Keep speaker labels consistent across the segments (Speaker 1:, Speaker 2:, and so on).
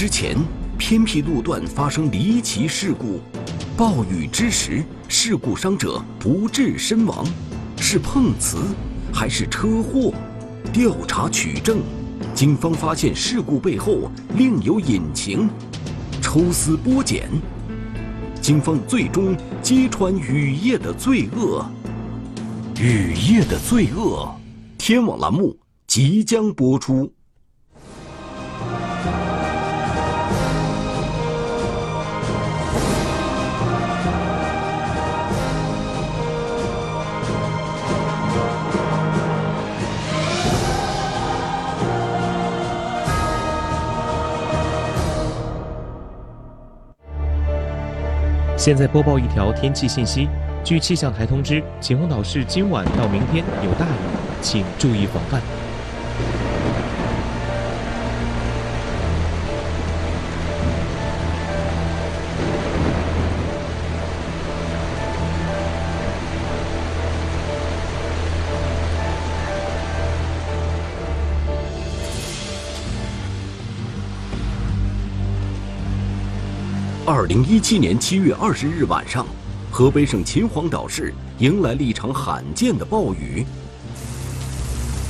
Speaker 1: 之前，偏僻路段发生离奇事故，暴雨之时，事故伤者不治身亡，是碰瓷还是车祸？调查取证，警方发现事故背后另有隐情，抽丝剥茧，警方最终揭穿雨夜的罪恶。雨夜的罪恶，天网栏目即将播出。
Speaker 2: 现在播报一条天气信息：据气象台通知，秦皇岛市今晚到明天有大雨，请注意防范。
Speaker 1: 二零一七年七月二十日晚上，河北省秦皇岛市迎来了一场罕见的暴雨。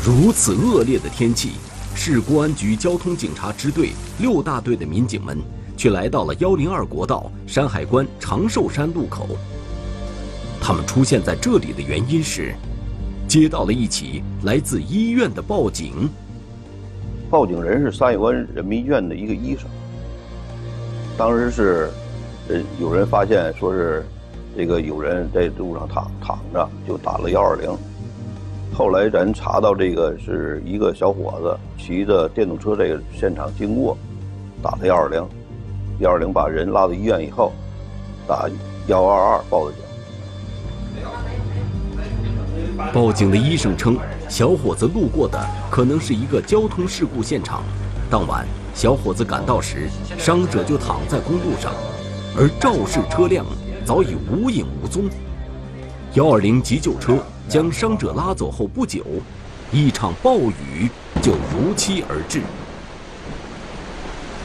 Speaker 1: 如此恶劣的天气，市公安局交通警察支队六大队的民警们却来到了幺零二国道山海关长寿山路口。他们出现在这里的原因是，接到了一起来自医院的报警。
Speaker 3: 报警人是山海关人民医院的一个医生。当时是，呃，有人发现说是，这个有人在路上躺躺着，就打了幺二零。后来咱查到这个是一个小伙子骑着电动车这个现场经过，打了幺二零，幺二零把人拉到医院以后，打幺二二报的警。
Speaker 1: 报警的医生称，小伙子路过的可能是一个交通事故现场，当晚。小伙子赶到时，伤者就躺在公路上，而肇事车辆早已无影无踪。幺二零急救车将伤者拉走后不久，一场暴雨就如期而至。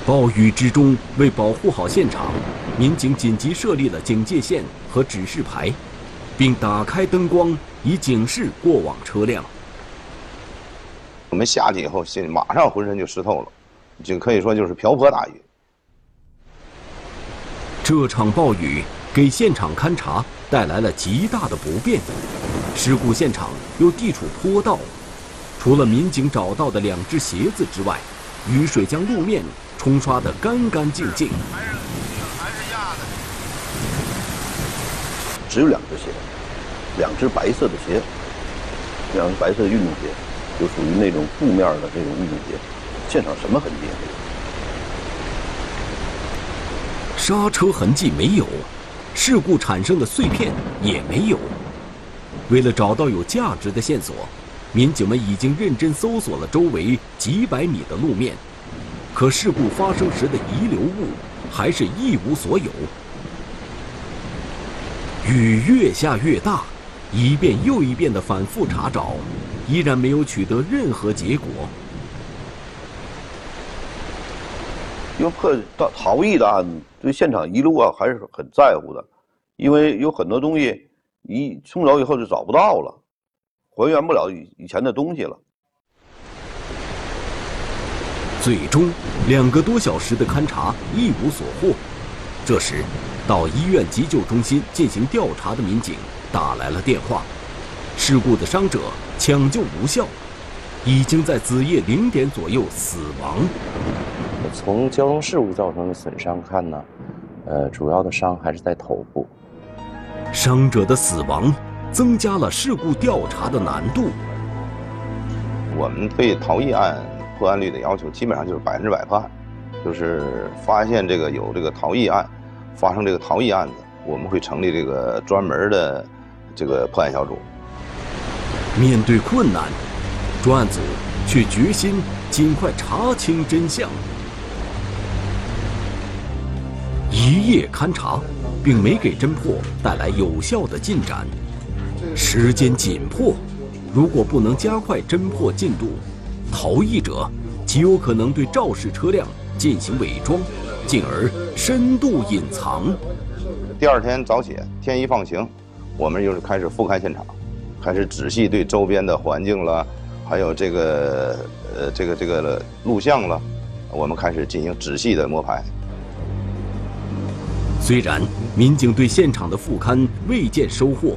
Speaker 1: 暴雨之中，为保护好现场，民警紧急设立了警戒线和指示牌，并打开灯光以警示过往车辆。
Speaker 4: 我们下去以后，心马上浑身就湿透了。就可以说就是瓢泼大雨。
Speaker 1: 这场暴雨给现场勘查带来了极大的不便。事故现场又地处坡道，除了民警找到的两只鞋子之外，雨水将路面冲刷得干干净净。还是压的。
Speaker 3: 只有两只鞋，两只白色的鞋，两只白色的运动鞋，就属于那种布面的那种运动鞋。现场什么痕迹也没有，
Speaker 1: 刹车痕迹没有，事故产生的碎片也没有。为了找到有价值的线索，民警们已经认真搜索了周围几百米的路面，可事故发生时的遗留物还是一无所有。雨越下越大，一遍又一遍的反复查找，依然没有取得任何结果。
Speaker 3: 因为破逃逃逸的案子，对现场遗留啊还是很在乎的，因为有很多东西一冲走以后就找不到了，还原不了以以前的东西了。
Speaker 1: 最终，两个多小时的勘查一无所获。这时，到医院急救中心进行调查的民警打来了电话，事故的伤者抢救无效，已经在子夜零点左右死亡。
Speaker 5: 从交通事故造成的损伤看呢，呃，主要的伤还是在头部。
Speaker 1: 伤者的死亡增加了事故调查的难度。
Speaker 4: 我们对逃逸案破案率的要求基本上就是百分之百破案，就是发现这个有这个逃逸案，发生这个逃逸案子，我们会成立这个专门的这个破案小组。
Speaker 1: 面对困难，专案组却决心尽快查清真相。一夜勘查，并没给侦破带来有效的进展。时间紧迫，如果不能加快侦破进度，逃逸者极有可能对肇事车辆进行伪装，进而深度隐藏。
Speaker 4: 第二天早起，天一放晴，我们又是开始复勘现场，开始仔细对周边的环境了，还有这个呃这个这个录像了，我们开始进行仔细的摸排。
Speaker 1: 虽然民警对现场的复勘未见收获，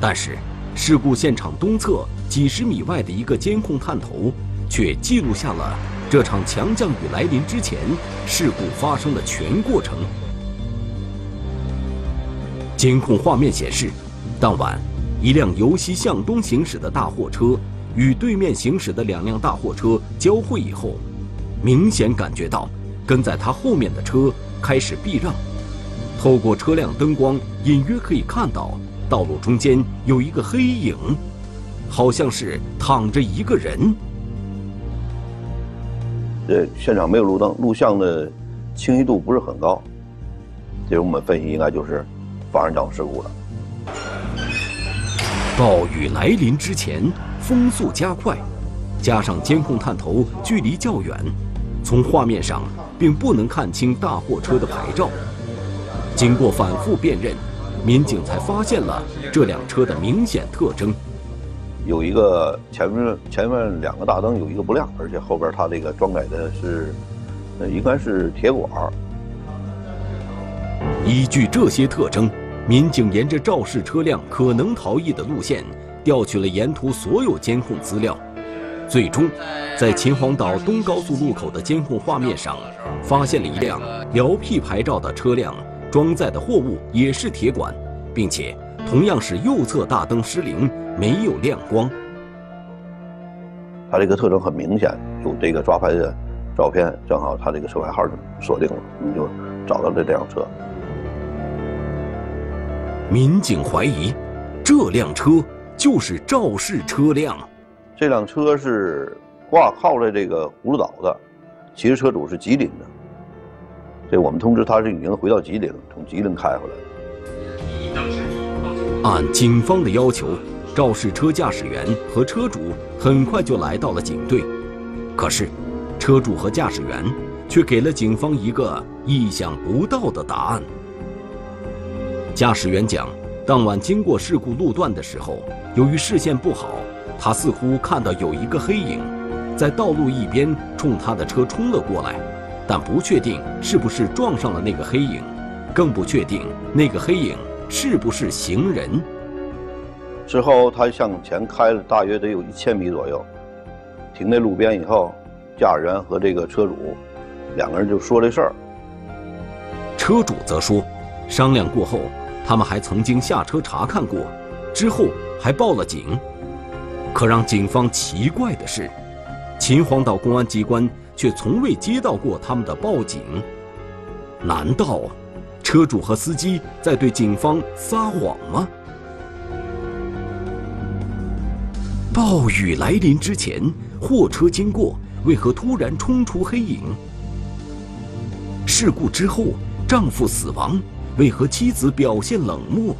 Speaker 1: 但是事故现场东侧几十米外的一个监控探头，却记录下了这场强降雨来临之前事故发生的全过程。监控画面显示，当晚，一辆由西向东行驶的大货车与对面行驶的两辆大货车交汇以后，明显感觉到跟在他后面的车开始避让。透过车辆灯光，隐约可以看到道路中间有一个黑影，好像是躺着一个人。
Speaker 3: 这现场没有路灯，录像的清晰度不是很高，这我们分析应该就是发生交通事故了。
Speaker 1: 暴雨来临之前，风速加快，加上监控探头距离较远，从画面上并不能看清大货车的牌照。经过反复辨认，民警才发现了这辆车的明显特征：
Speaker 3: 有一个前面前面两个大灯有一个不亮，而且后边它这个装载的是，呃，应该是铁管。
Speaker 1: 依据这些特征，民警沿着肇事车辆可能逃逸的路线，调取了沿途所有监控资料，最终，在秦皇岛东高速路口的监控画面上，发现了一辆辽 P 牌照的车辆。装载的货物也是铁管，并且同样是右侧大灯失灵，没有亮光。
Speaker 3: 它这个特征很明显，有这个抓拍的照片，正好它这个车牌号就锁定了，你就找到了这辆车。
Speaker 1: 民警怀疑，这辆车就是肇事车辆。
Speaker 3: 这辆车是挂靠在这个葫芦岛的，其实车主是吉林的。这我们通知他是已经回到吉林了，从吉林开回来
Speaker 1: 按警方的要求，肇事车驾驶员和车主很快就来到了警队。可是，车主和驾驶员却给了警方一个意想不到的答案。驾驶员讲，当晚经过事故路段的时候，由于视线不好，他似乎看到有一个黑影，在道路一边冲他的车冲了过来。但不确定是不是撞上了那个黑影，更不确定那个黑影是不是行人。
Speaker 3: 之后，他向前开了大约得有一千米左右，停在路边以后，驾驶员和这个车主两个人就说这事儿。
Speaker 1: 车主则说，商量过后，他们还曾经下车查看过，之后还报了警。可让警方奇怪的是，秦皇岛公安机关。却从未接到过他们的报警，难道车主和司机在对警方撒谎吗？暴雨来临之前，货车经过，为何突然冲出黑影？事故之后，丈夫死亡，为何妻子表现冷漠？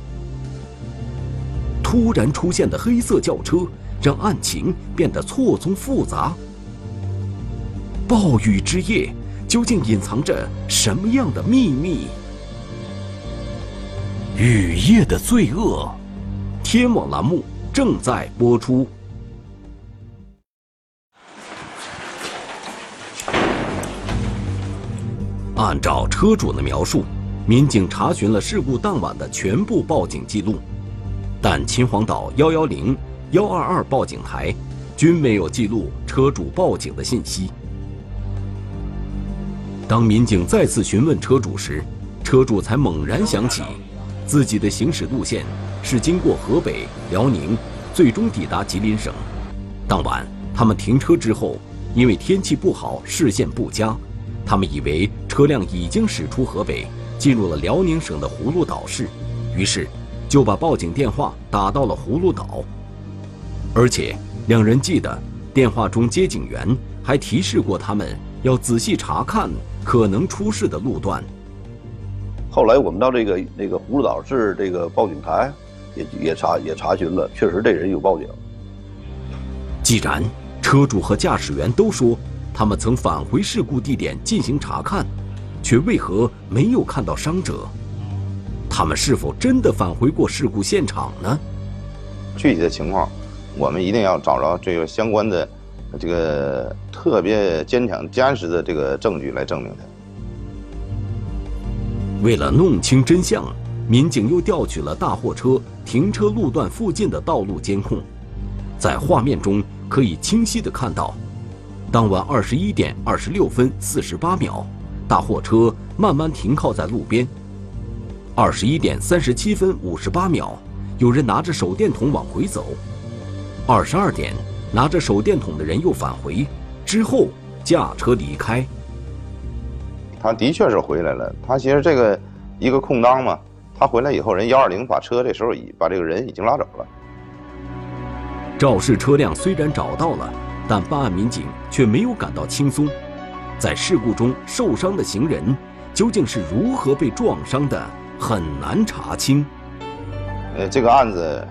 Speaker 1: 突然出现的黑色轿车，让案情变得错综复杂。暴雨之夜，究竟隐藏着什么样的秘密？雨夜的罪恶，天网栏目正在播出。按照车主的描述，民警查询了事故当晚的全部报警记录，但秦皇岛幺幺零、幺二二报警台均没有记录车主报警的信息。当民警再次询问车主时，车主才猛然想起，自己的行驶路线是经过河北、辽宁，最终抵达吉林省。当晚，他们停车之后，因为天气不好，视线不佳，他们以为车辆已经驶出河北，进入了辽宁省的葫芦岛市，于是就把报警电话打到了葫芦岛。而且，两人记得电话中接警员还提示过他们要仔细查看。可能出事的路段。
Speaker 3: 后来我们到这个那个葫芦岛市这个报警台，也也查也查询了，确实这人有报警。
Speaker 1: 既然车主和驾驶员都说他们曾返回事故地点进行查看，却为何没有看到伤者？他们是否真的返回过事故现场呢？
Speaker 4: 具体的情况，我们一定要找着这个相关的、这个特别坚强、坚实的这个证据来证明它。
Speaker 1: 为了弄清真相，民警又调取了大货车停车路段附近的道路监控，在画面中可以清晰的看到，当晚二十一点二十六分四十八秒，大货车慢慢停靠在路边。二十一点三十七分五十八秒，有人拿着手电筒往回走。二十二点，拿着手电筒的人又返回，之后驾车离开。
Speaker 4: 他的确是回来了，他其实这个一个空档嘛，他回来以后，人幺二零把车这时候已把这个人已经拉走了。
Speaker 1: 肇事车辆虽然找到了，但办案民警却没有感到轻松。在事故中受伤的行人究竟是如何被撞伤的？很难查清。
Speaker 4: 呃，这个案子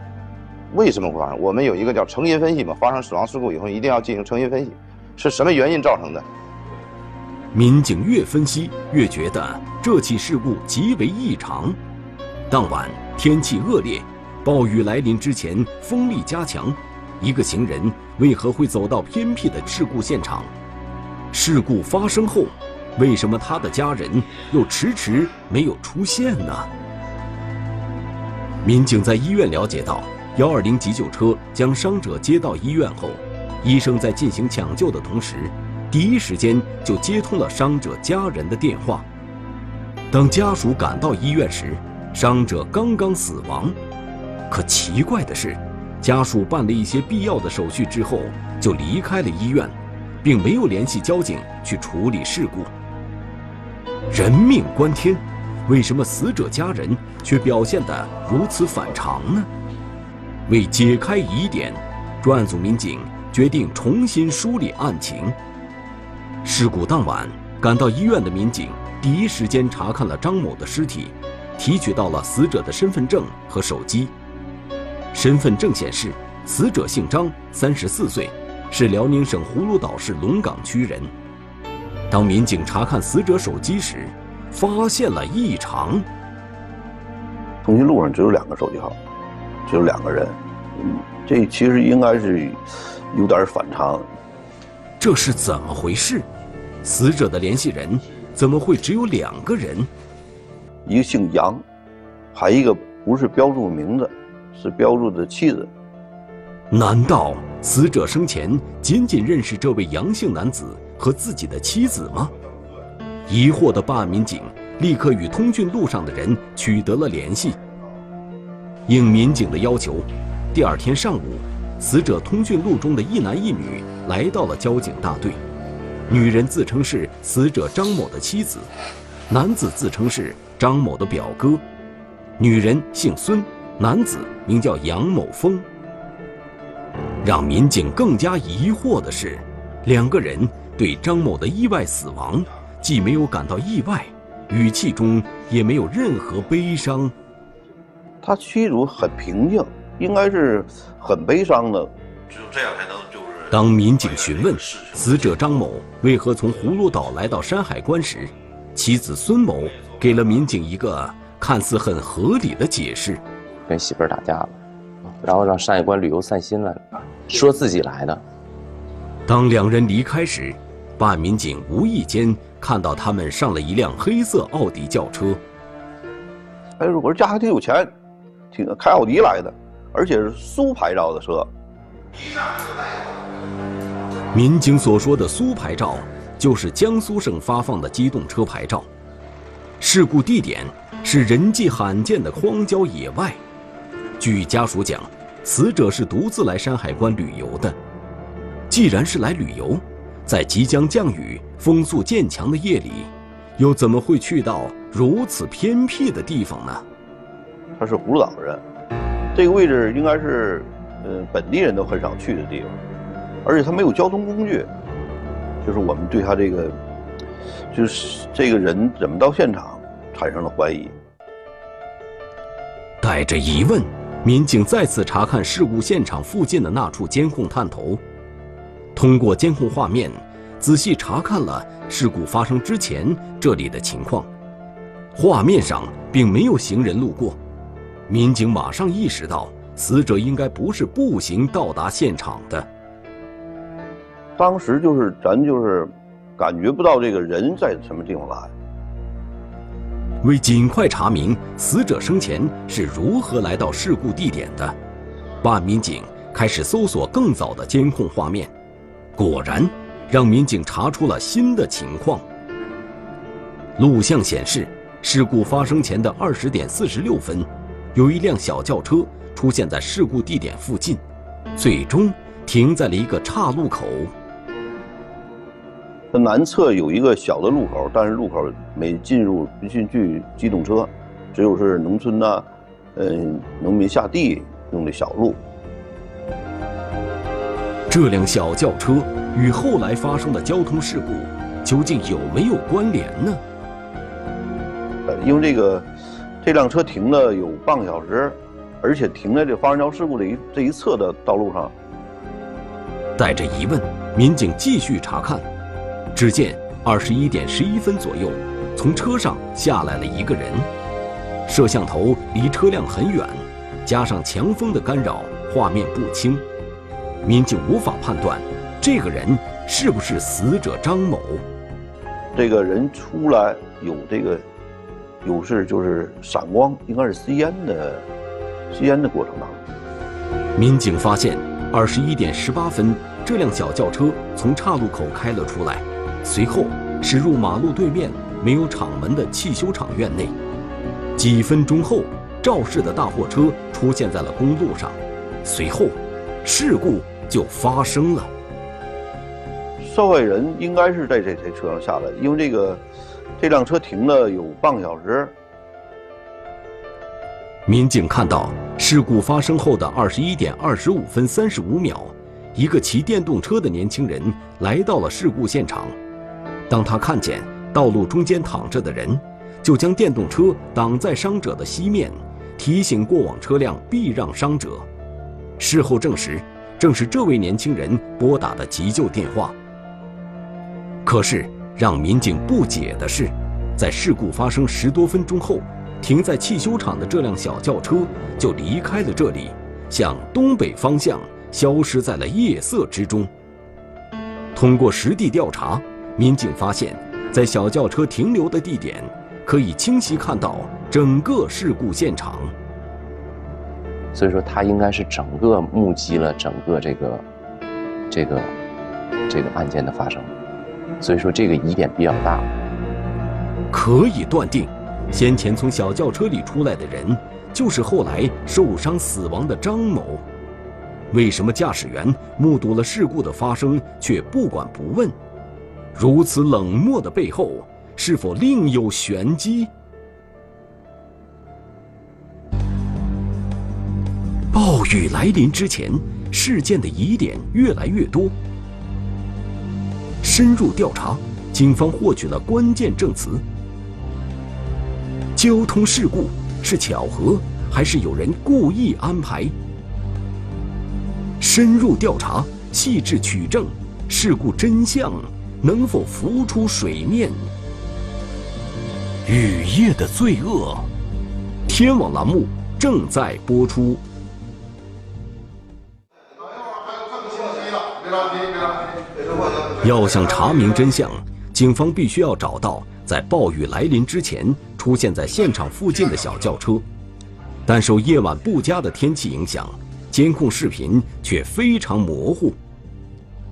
Speaker 4: 为什么会发生？我们有一个叫成因分析嘛。发生死亡事故以后，一定要进行成因分析，是什么原因造成的？
Speaker 1: 民警越分析越觉得这起事故极为异常。当晚天气恶劣，暴雨来临之前风力加强，一个行人为何会走到偏僻的事故现场？事故发生后。为什么他的家人又迟迟没有出现呢？民警在医院了解到，幺二零急救车将伤者接到医院后，医生在进行抢救的同时，第一时间就接通了伤者家人的电话。当家属赶到医院时，伤者刚刚死亡。可奇怪的是，家属办了一些必要的手续之后，就离开了医院，并没有联系交警去处理事故。人命关天，为什么死者家人却表现得如此反常呢？为解开疑点，专案组民警决定重新梳理案情。事故当晚，赶到医院的民警第一时间查看了张某的尸体，提取到了死者的身份证和手机。身份证显示，死者姓张，三十四岁，是辽宁省葫芦岛市龙岗区人。当民警查看死者手机时，发现了异常。
Speaker 3: 通讯录上只有两个手机号，只有两个人，嗯，这其实应该是有点反常。
Speaker 1: 这是怎么回事？死者的联系人怎么会只有两个人？
Speaker 3: 一个姓杨，还一个不是标注名字，是标注的妻子。
Speaker 1: 难道死者生前仅仅认识这位杨姓男子？和自己的妻子吗？疑惑的办案民警立刻与通讯录上的人取得了联系。应民警的要求，第二天上午，死者通讯录中的一男一女来到了交警大队。女人自称是死者张某的妻子，男子自称是张某的表哥。女人姓孙，男子名叫杨某峰。让民警更加疑惑的是，两个人。对张某的意外死亡，既没有感到意外，语气中也没有任何悲伤。
Speaker 3: 他妻主很平静，应该是很悲伤的。
Speaker 6: 只有这样才能就是。
Speaker 1: 当民警询问死者张某为何从葫芦岛来到山海关时，妻子孙某给了民警一个看似很合理的解释：
Speaker 5: 跟媳妇儿打架了，然后让山海关旅游散心了，说自己来的。
Speaker 1: 当两人离开时。办案民警无意间看到他们上了一辆黑色奥迪轿车。
Speaker 3: 哎，我说家还挺有钱，挺开奥迪来的，而且是苏牌照的车。
Speaker 1: 民警所说的苏牌照，就是江苏省发放的机动车牌照。事故地点是人迹罕见的荒郊野外。据家属讲，死者是独自来山海关旅游的。既然是来旅游，在即将降雨、风速渐强的夜里，又怎么会去到如此偏僻的地方呢？
Speaker 3: 他是葫芦岛人，这个位置应该是，呃，本地人都很少去的地方，而且他没有交通工具，就是我们对他这个，就是这个人怎么到现场，产生了怀疑。
Speaker 1: 带着疑问，民警再次查看事故现场附近的那处监控探头。通过监控画面，仔细查看了事故发生之前这里的情况，画面上并没有行人路过，民警马上意识到死者应该不是步行到达现场的。
Speaker 3: 当时就是咱就是感觉不到这个人在什么地方来。
Speaker 1: 为尽快查明死者生前是如何来到事故地点的，办案民警开始搜索更早的监控画面，果然让民警查出了新的情况。录像显示，事故发生前的二十点四十六分，有一辆小轿车出现在事故地点附近，最终停在了一个岔路口。
Speaker 3: 它南侧有一个小的路口，但是路口没进入不进去机动车，只有是农村呐，嗯，农民下地用的小路。
Speaker 1: 这辆小轿车与后来发生的交通事故究竟有没有关联呢？
Speaker 3: 呃，因为这个这辆车停了有半个小时，而且停在这发生交通事故的一这一侧的道路上。
Speaker 1: 带着疑问，民警继续查看。只见二十一点十一分左右，从车上下来了一个人。摄像头离车辆很远，加上强风的干扰，画面不清，民警无法判断这个人是不是死者张某。
Speaker 3: 这个人出来有这个有是就是闪光，应该是吸烟的吸烟的过程当中。
Speaker 1: 民警发现二十一点十八分，这辆小轿车从岔路口开了出来。随后驶入马路对面没有厂门的汽修厂院内，几分钟后，肇事的大货车出现在了公路上，随后，事故就发生了。
Speaker 3: 受害人应该是在这台车上下来，因为这个这辆车停了有半个小时。
Speaker 1: 民警看到事故发生后的二十一点二十五分三十五秒，一个骑电动车的年轻人来到了事故现场。当他看见道路中间躺着的人，就将电动车挡在伤者的西面，提醒过往车辆避让伤者。事后证实，正是这位年轻人拨打的急救电话。可是让民警不解的是，在事故发生十多分钟后，停在汽修厂的这辆小轿车就离开了这里，向东北方向消失在了夜色之中。通过实地调查。民警发现，在小轿车停留的地点，可以清晰看到整个事故现场。
Speaker 5: 所以说，他应该是整个目击了整个这个、这个、这个案件的发生。所以说，这个疑点比较大。
Speaker 1: 可以断定，先前从小轿车里出来的人，就是后来受伤死亡的张某。为什么驾驶员目睹了事故的发生，却不管不问？如此冷漠的背后，是否另有玄机？暴雨来临之前，事件的疑点越来越多。深入调查，警方获取了关键证词：交通事故是巧合，还是有人故意安排？深入调查，细致取证，事故真相。能否浮出水面？雨夜的罪恶，天网栏目正在播出。要想查明真相，警方必须要找到在暴雨来临之前出现在现场附近的小轿车，但受夜晚不佳的天气影响，监控视频却非常模糊。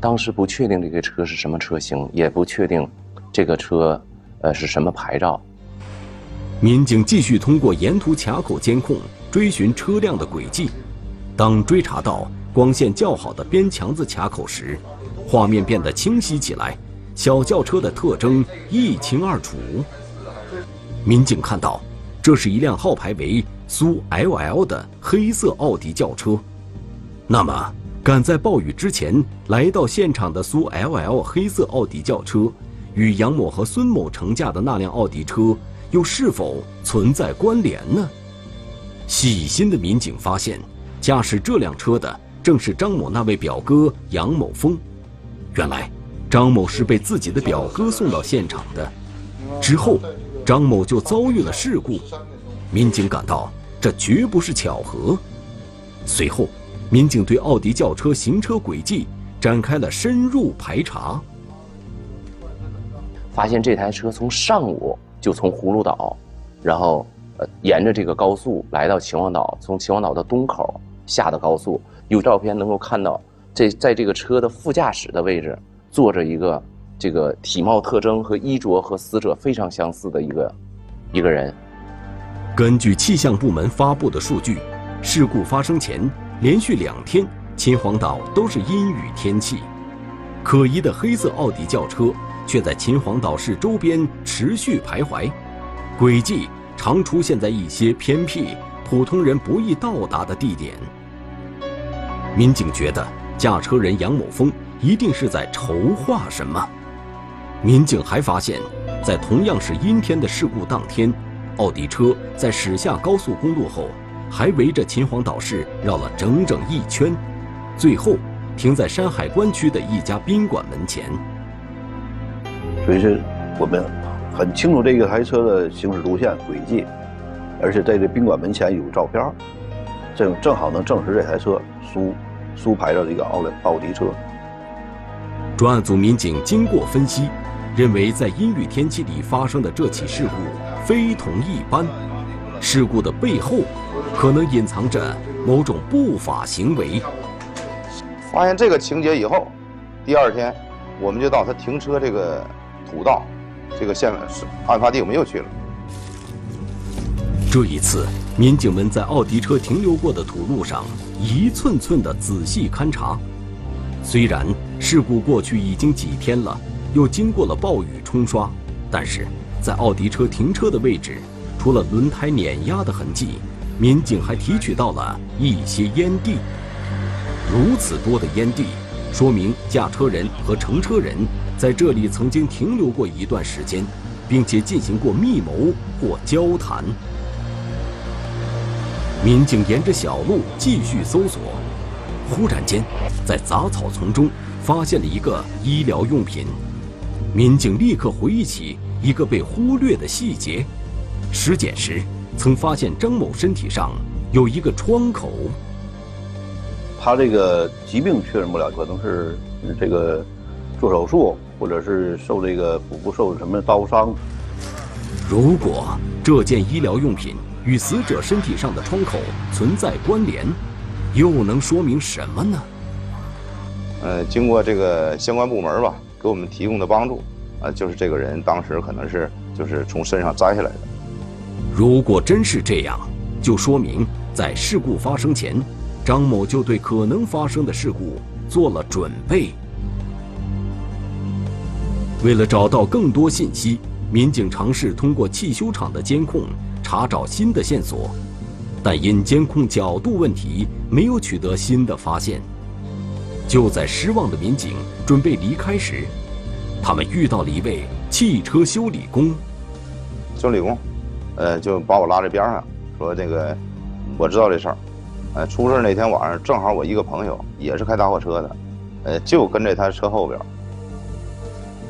Speaker 5: 当时不确定这个车是什么车型，也不确定这个车，呃，是什么牌照。
Speaker 1: 民警继续通过沿途卡口监控追寻车辆的轨迹。当追查到光线较好的边墙子卡口时，画面变得清晰起来，小轿车的特征一清二楚。民警看到，这是一辆号牌为苏 LL 的黑色奥迪轿车。那么？赶在暴雨之前来到现场的苏 LL 黑色奥迪轿车，与杨某和孙某乘驾的那辆奥迪车又是否存在关联呢？细心的民警发现，驾驶这辆车的正是张某那位表哥杨某峰。原来，张某是被自己的表哥送到现场的。之后，张某就遭遇了事故。民警感到这绝不是巧合。随后，民警对奥迪轿车行车轨迹展开了深入排查，
Speaker 5: 发现这台车从上午就从葫芦岛，然后呃沿着这个高速来到秦皇岛，从秦皇岛的东口下的高速。有照片能够看到，这在这个车的副驾驶的位置坐着一个这个体貌特征和衣着和死者非常相似的一个一个人。
Speaker 1: 根据气象部门发布的数据，事故发生前连续两天秦皇岛都是阴雨天气，可疑的黑色奥迪轿车却在秦皇岛市周边持续徘徊，轨迹常出现在一些偏僻、普通人不易到达的地点。民警觉得驾车人杨某峰一定是在筹划什么。民警还发现，在同样是阴天的事故当天，奥迪车在驶下高速公路后，还围着秦皇岛市绕了整整一圈，最后停在山海关区的一家宾馆门前。
Speaker 3: 所以说，我们很清楚这个台车的行驶路线轨迹，而且在这宾馆门前有照片，正正好能证实这台车。苏苏牌的这个奥奥迪车，
Speaker 1: 专案组民警经过分析，认为在阴雨天气里发生的这起事故非同一般，事故的背后可能隐藏着某种不法行为。
Speaker 4: 发现这个情节以后，第二天我们就到他停车这个土道，这个现是案发地，我们又去了。
Speaker 1: 这一次，民警们在奥迪车停留过的土路上。一寸寸的仔细勘察，虽然事故过去已经几天了，又经过了暴雨冲刷，但是在奥迪车停车的位置，除了轮胎碾压的痕迹，民警还提取到了一些烟蒂。如此多的烟蒂，说明驾车人和乘车人在这里曾经停留过一段时间，并且进行过密谋或交谈。民警沿着小路继续搜索，忽然间，在杂草丛中发现了一个医疗用品。民警立刻回忆起一个被忽略的细节：尸检时曾发现张某身体上有一个创口。
Speaker 3: 他这个疾病确认不了，可能是这个做手术，或者是受这个腹部受什么刀伤。
Speaker 1: 如果这件医疗用品，与死者身体上的创口存在关联，又能说明什么呢？
Speaker 4: 呃，经过这个相关部门吧给我们提供的帮助，啊，就是这个人当时可能是就是从身上摘下来的。
Speaker 1: 如果真是这样，就说明在事故发生前，张某就对可能发生的事故做了准备。为了找到更多信息，民警尝试通过汽修厂的监控。查找新的线索，但因监控角度问题，没有取得新的发现。就在失望的民警准备离开时，他们遇到了一位汽车修理工。
Speaker 4: 修理工，呃，就把我拉在边上，说：“这个，我知道这事儿。呃，出事那天晚上，正好我一个朋友也是开大货车的，呃，就跟这台车后边。”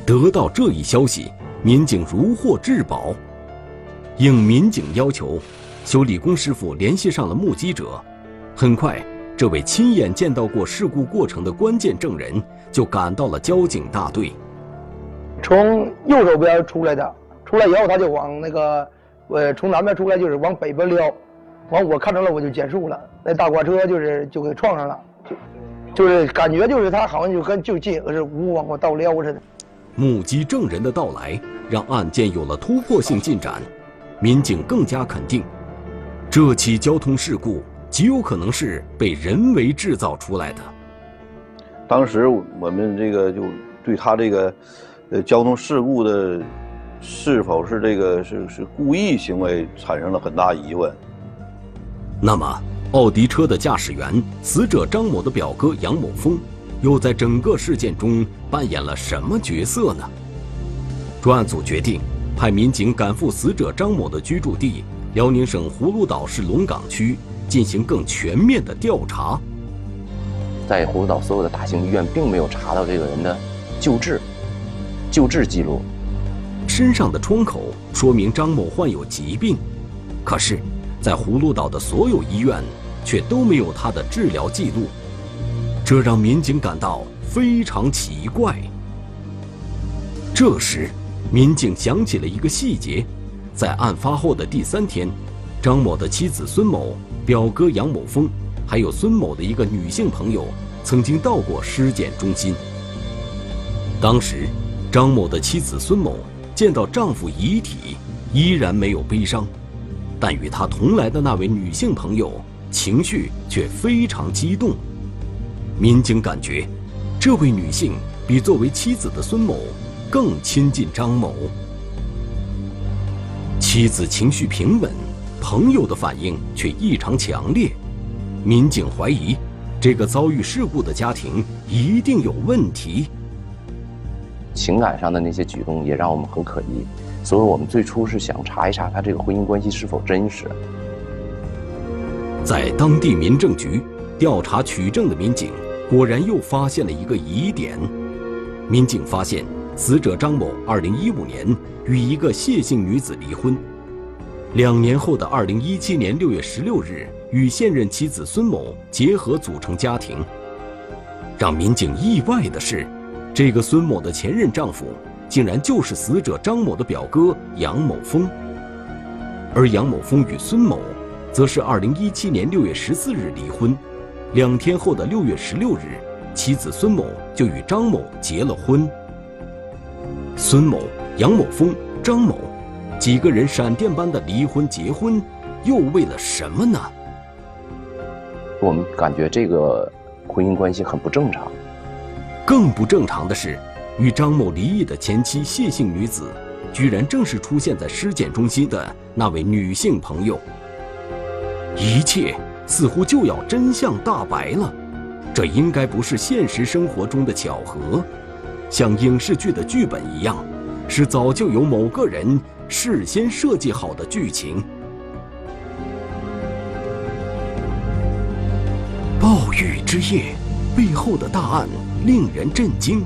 Speaker 1: 得到这一消息，民警如获至宝。应民警要求，修理工师傅联系上了目击者。很快，这位亲眼见到过事故过程的关键证人就赶到了交警大队。
Speaker 7: 从右手边出来的，出来以后他就往那个，呃，从南边出来就是往北边撩，完我看着了我就减速了，那大挂车就是就给撞上了，就就是感觉就是他好像就跟就借个是呜往我倒撩似的。
Speaker 1: 目击证人的到来，让案件有了突破性进展。民警更加肯定，这起交通事故极有可能是被人为制造出来的。
Speaker 3: 当时我们这个就对他这个，呃，交通事故的是否是这个是是故意行为产生了很大疑问。
Speaker 1: 那么，奥迪车的驾驶员死者张某的表哥杨某峰，又在整个事件中扮演了什么角色呢？专案组决定。派民警赶赴死者张某的居住地辽宁省葫芦岛市龙岗区，进行更全面的调查。
Speaker 5: 在葫芦岛所有的大型医院，并没有查到这个人的救治救治记录。
Speaker 1: 身上的创口说明张某患有疾病，可是，在葫芦岛的所有医院却都没有他的治疗记录，这让民警感到非常奇怪。这时，民警想起了一个细节，在案发后的第三天，张某的妻子孙某、表哥杨某峰，还有孙某的一个女性朋友，曾经到过尸检中心。当时，张某的妻子孙某。见到丈夫遗体，依然没有悲伤，但与她同来的那位女性朋友情绪却非常激动。民警感觉，这位女性比作为妻子的孙某更亲近张某。妻子情绪平稳，朋友的反应却异常强烈。民警怀疑，这个遭遇事故的家庭一定有问题。
Speaker 5: 情感上的那些举动也让我们很可疑，所以我们最初是想查一查他这个婚姻关系是否真实。
Speaker 1: 在当地民政局调查取证的民警，果然又发现了一个疑点。民警发现，死者张某2015年与一个谢姓女子离婚，两年后的2017年6月16日与现任妻子孙某结合组成家庭。让民警意外的是。这个孙某的前任丈夫，竟然就是死者张某的表哥杨某峰。而杨某峰与孙某，则是2017年6月14日离婚，两天后的6月16日，妻子孙某就与张某结了婚。孙某、杨某峰、张某，几个人闪电般的离婚结婚，又为了什么呢？
Speaker 5: 我们感觉这个婚姻关系很不正常。
Speaker 1: 更不正常的是，与张某离异的前妻谢姓女子，居然正是出现在尸检中心的那位女性朋友。一切似乎就要真相大白了，这应该不是现实生活中的巧合，像影视剧的剧本一样，是早就有某个人事先设计好的剧情。暴雨之夜，背后的大案。令人震惊，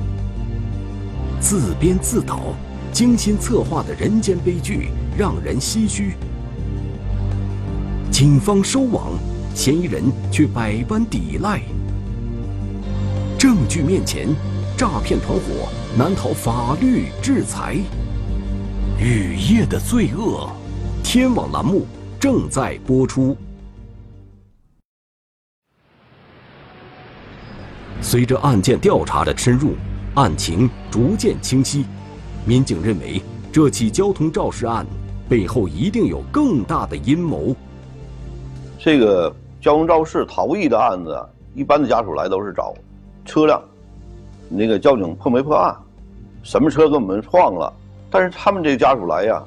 Speaker 1: 自编自导、精心策划的人间悲剧让人唏嘘。警方收网，嫌疑人却百般抵赖。证据面前，诈骗团伙难逃法律制裁。雨夜的罪恶，天网栏目正在播出。随着案件调查的深入，案情逐渐清晰。民警认为，这起交通肇事案背后一定有更大的阴谋。
Speaker 3: 这个交通肇事逃逸的案子，一般的家属来都是找车辆，那个交警破没破案，什么车跟我们撞了。但是他们这家属来呀，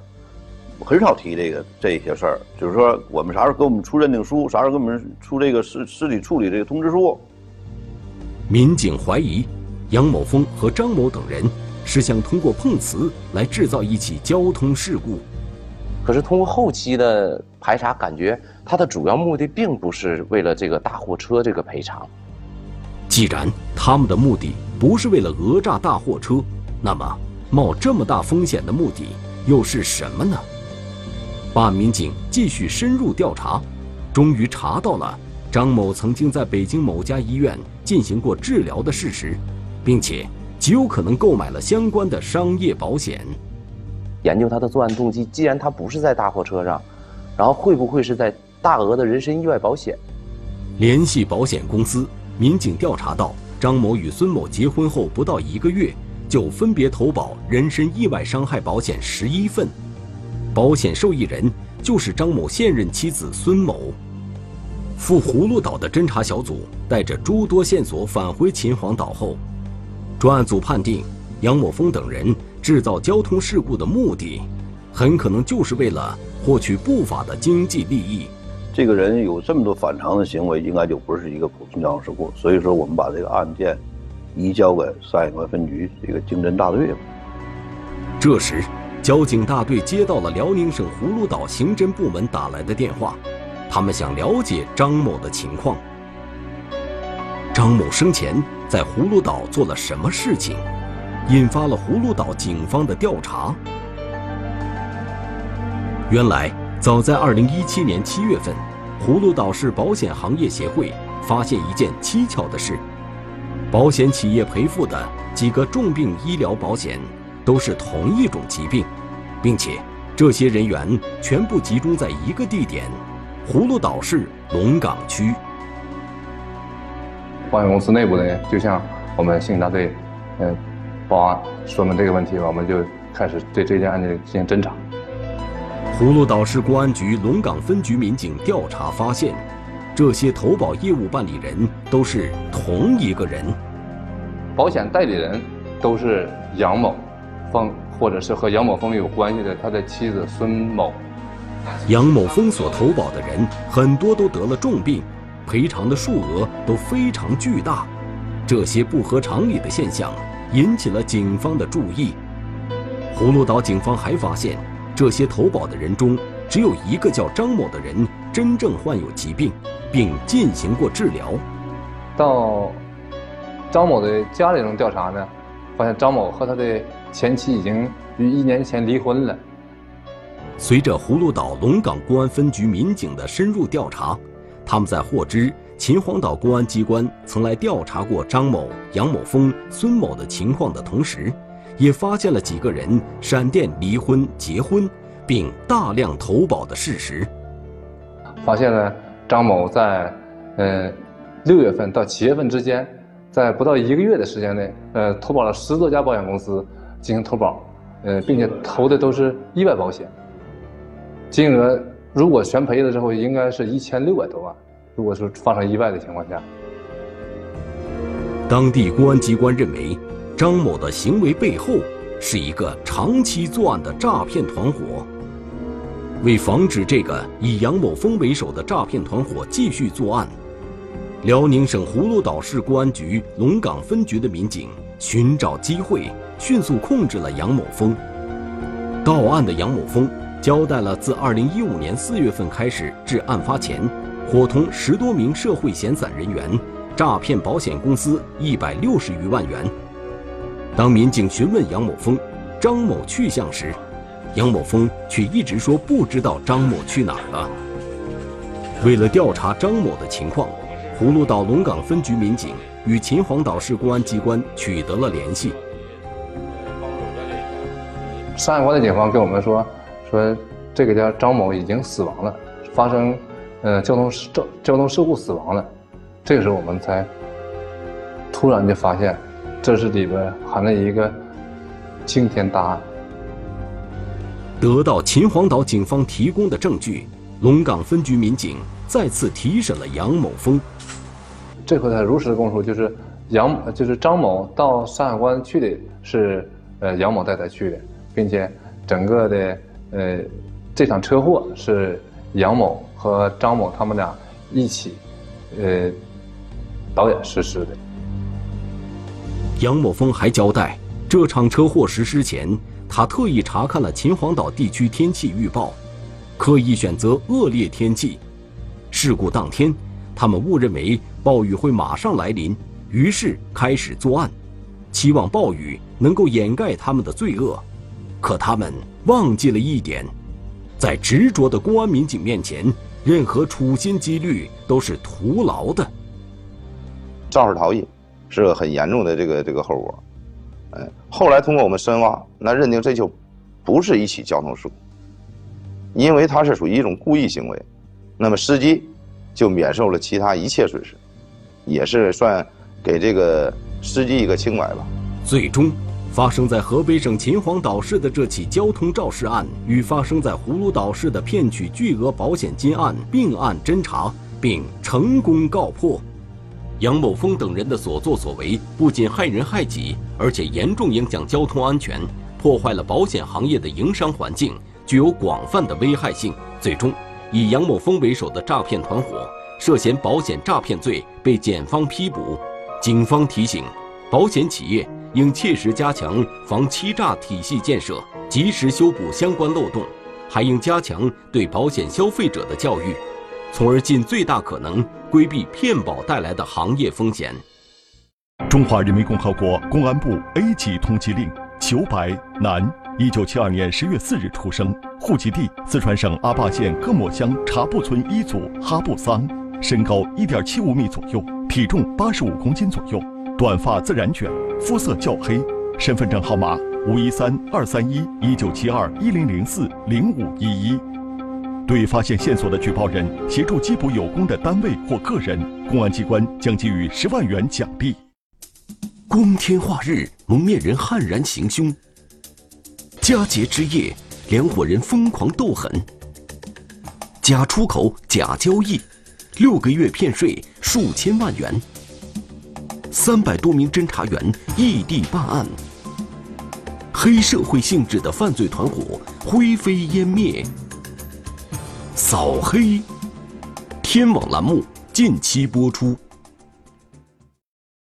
Speaker 3: 很少提这个这些事儿，就是说我们啥时候给我们出认定书，啥时候给我们出这个尸尸体处理这个通知书。
Speaker 1: 民警怀疑，杨某峰和张某等人是想通过碰瓷来制造一起交通事故。
Speaker 5: 可是通过后期的排查，感觉他的主要目的并不是为了这个大货车这个赔偿。
Speaker 1: 既然他们的目的不是为了讹诈大货车，那么冒这么大风险的目的又是什么呢？办案民警继续深入调查，终于查到了。张某曾经在北京某家医院进行过治疗的事实，并且极有可能购买了相关的商业保险。
Speaker 5: 研究他的作案动机，既然他不是在大货车上，然后会不会是在大额的人身意外保险？
Speaker 1: 联系保险公司，民警调查到，张某与孙某结婚后不到一个月，就分别投保人身意外伤害保险十一份，保险受益人就是张某现任妻子孙某。赴葫芦岛的侦查小组带着诸多线索返回秦皇岛后，专案组判定杨某峰等人制造交通事故的目的，很可能就是为了获取不法的经济利益。
Speaker 3: 这个人有这么多反常的行为，应该就不是一个普通交通事故。所以说，我们把这个案件移交给三海关分局这个经侦大队了。
Speaker 1: 这时，交警大队接到了辽宁省葫芦岛刑侦部门打来的电话。他们想了解张某的情况。张某生前在葫芦岛做了什么事情？引发了葫芦岛警方的调查。原来，早在2017年7月份，葫芦岛市保险行业协会发现一件蹊跷的事：保险企业赔付的几个重病医疗保险都是同一种疾病，并且这些人员全部集中在一个地点——葫芦岛市龙岗区。
Speaker 8: 保险公司内部呢，就像我们刑警大队，嗯，报案说明这个问题，我们就开始对这件案件进行侦查。
Speaker 1: 葫芦岛市公安局龙岗分局民警调查发现，这些投保业务办理人都是同一个人。
Speaker 8: 保险代理人都是杨某峰，或者是和杨某峰有关系的他的妻子孙某。
Speaker 1: 杨某封锁投保的人很多都得了重病，赔偿的数额都非常巨大。这些不合常理的现象引起了警方的注意。葫芦岛警方还发现。这些投保的人中，只有一个叫张某的人真正患有疾病，并进行过治疗。
Speaker 8: 到张某的家里中调查呢，发现张某和他的前妻已经于一年前离婚了。
Speaker 1: 随着葫芦岛龙岗公安分局民警的深入调查，他们在获知秦皇岛公安机关曾来调查过张某、杨某峰、孙某的情况的同时，也发现了几个人闪电离婚、结婚，并大量投保的事实。
Speaker 8: 发现了张某在，呃，六月份到七月份之间，在不到一个月的时间内，呃，投保了十多家保险公司进行投保，呃，并且投的都是意外保险。金额如果全赔了之后，应该是一千六百多万。如果是发生意外的情况下，
Speaker 1: 当地公安机关认为。张某的行为背后是一个长期作案的诈骗团伙。为防止这个以杨某峰为首的诈骗团伙继续作案，辽宁省葫芦岛市公安局龙岗分局的民警寻找机会，迅速控制了杨某峰。到案的杨某峰交代了自2015年4月份开始至案发前，伙同十多名社会闲散人员诈骗保险公司160余万元。当民警询问杨某峰、张某去向时，杨某峰却一直说不知道张某去哪儿了。为了调查张某的情况，葫芦岛龙岗分局民警与秦皇岛市公安机关取得了联系。
Speaker 8: 上海关的警方跟我们说，说这个叫张某已经死亡了，发生呃交通交交通事故死亡了。这个时候我们才突然就发现。这是里边含了一个惊天大案。
Speaker 1: 得到秦皇岛警方提供的证据，龙岗分局民警再次提审了杨某峰。
Speaker 8: 这回他如实供述，就是杨，就是张某到山海关去的是呃杨某带他去的，并且整个的呃这场车祸是杨某和张某他们俩一起呃导演实施的。
Speaker 1: 杨某峰还交代，这场车祸实施前，他特意查看了秦皇岛地区天气预报，刻意选择恶劣天气。事故当天，他们误认为暴雨会马上来临，于是开始作案，期望暴雨能够掩盖他们的罪恶。可他们忘记了一点，在执着的公安民警面前，任何处心积虑都是徒劳的。
Speaker 4: 肇事逃逸。是个很严重的这个这个后果，哎，后来通过我们深挖，那认定这就不是一起交通事故，因为它是属于一种故意行为，那么司机就免受了其他一切损失，也是算给这个司机一个清白吧。
Speaker 1: 最终，发生在河北省秦皇岛市的这起交通肇事案与发生在葫芦岛市的骗取巨额保险金案并案侦查，并成功告破。杨某峰等人的所作所为不仅害人害己，而且严重影响交通安全，破坏了保险行业的营商环境，具有广泛的危害性。最终，以杨某峰为首的诈骗团伙涉嫌保险诈骗罪被检方批捕。警方提醒，保险企业应切实加强防欺诈体系建设，及时修补相关漏洞，还应加强对保险消费者的教育。从而尽最大可能规避骗保带来的行业风险。
Speaker 9: 中华人民共和国公安部 A 级通缉令：裘白，男，一九七二年十月四日出生，户籍地四川省阿坝县各莫乡察布村一组哈布桑，身高一点七五米左右，体重八十五公斤左右，短发自然卷，肤色较黑，身份证号码五一三二三一一九七二一零零四零五一一。对发现线索的举报人，协助缉捕有功的单位或个人，公安机关将给予十万元奖励。
Speaker 1: 光天化日，蒙面人悍然行凶。佳节之夜，两伙人疯狂斗狠。假出口，假交易，六个月骗税数千万元。三百多名侦查员异地办案。黑社会性质的犯罪团伙灰飞烟灭。扫黑，天网栏目近期播出。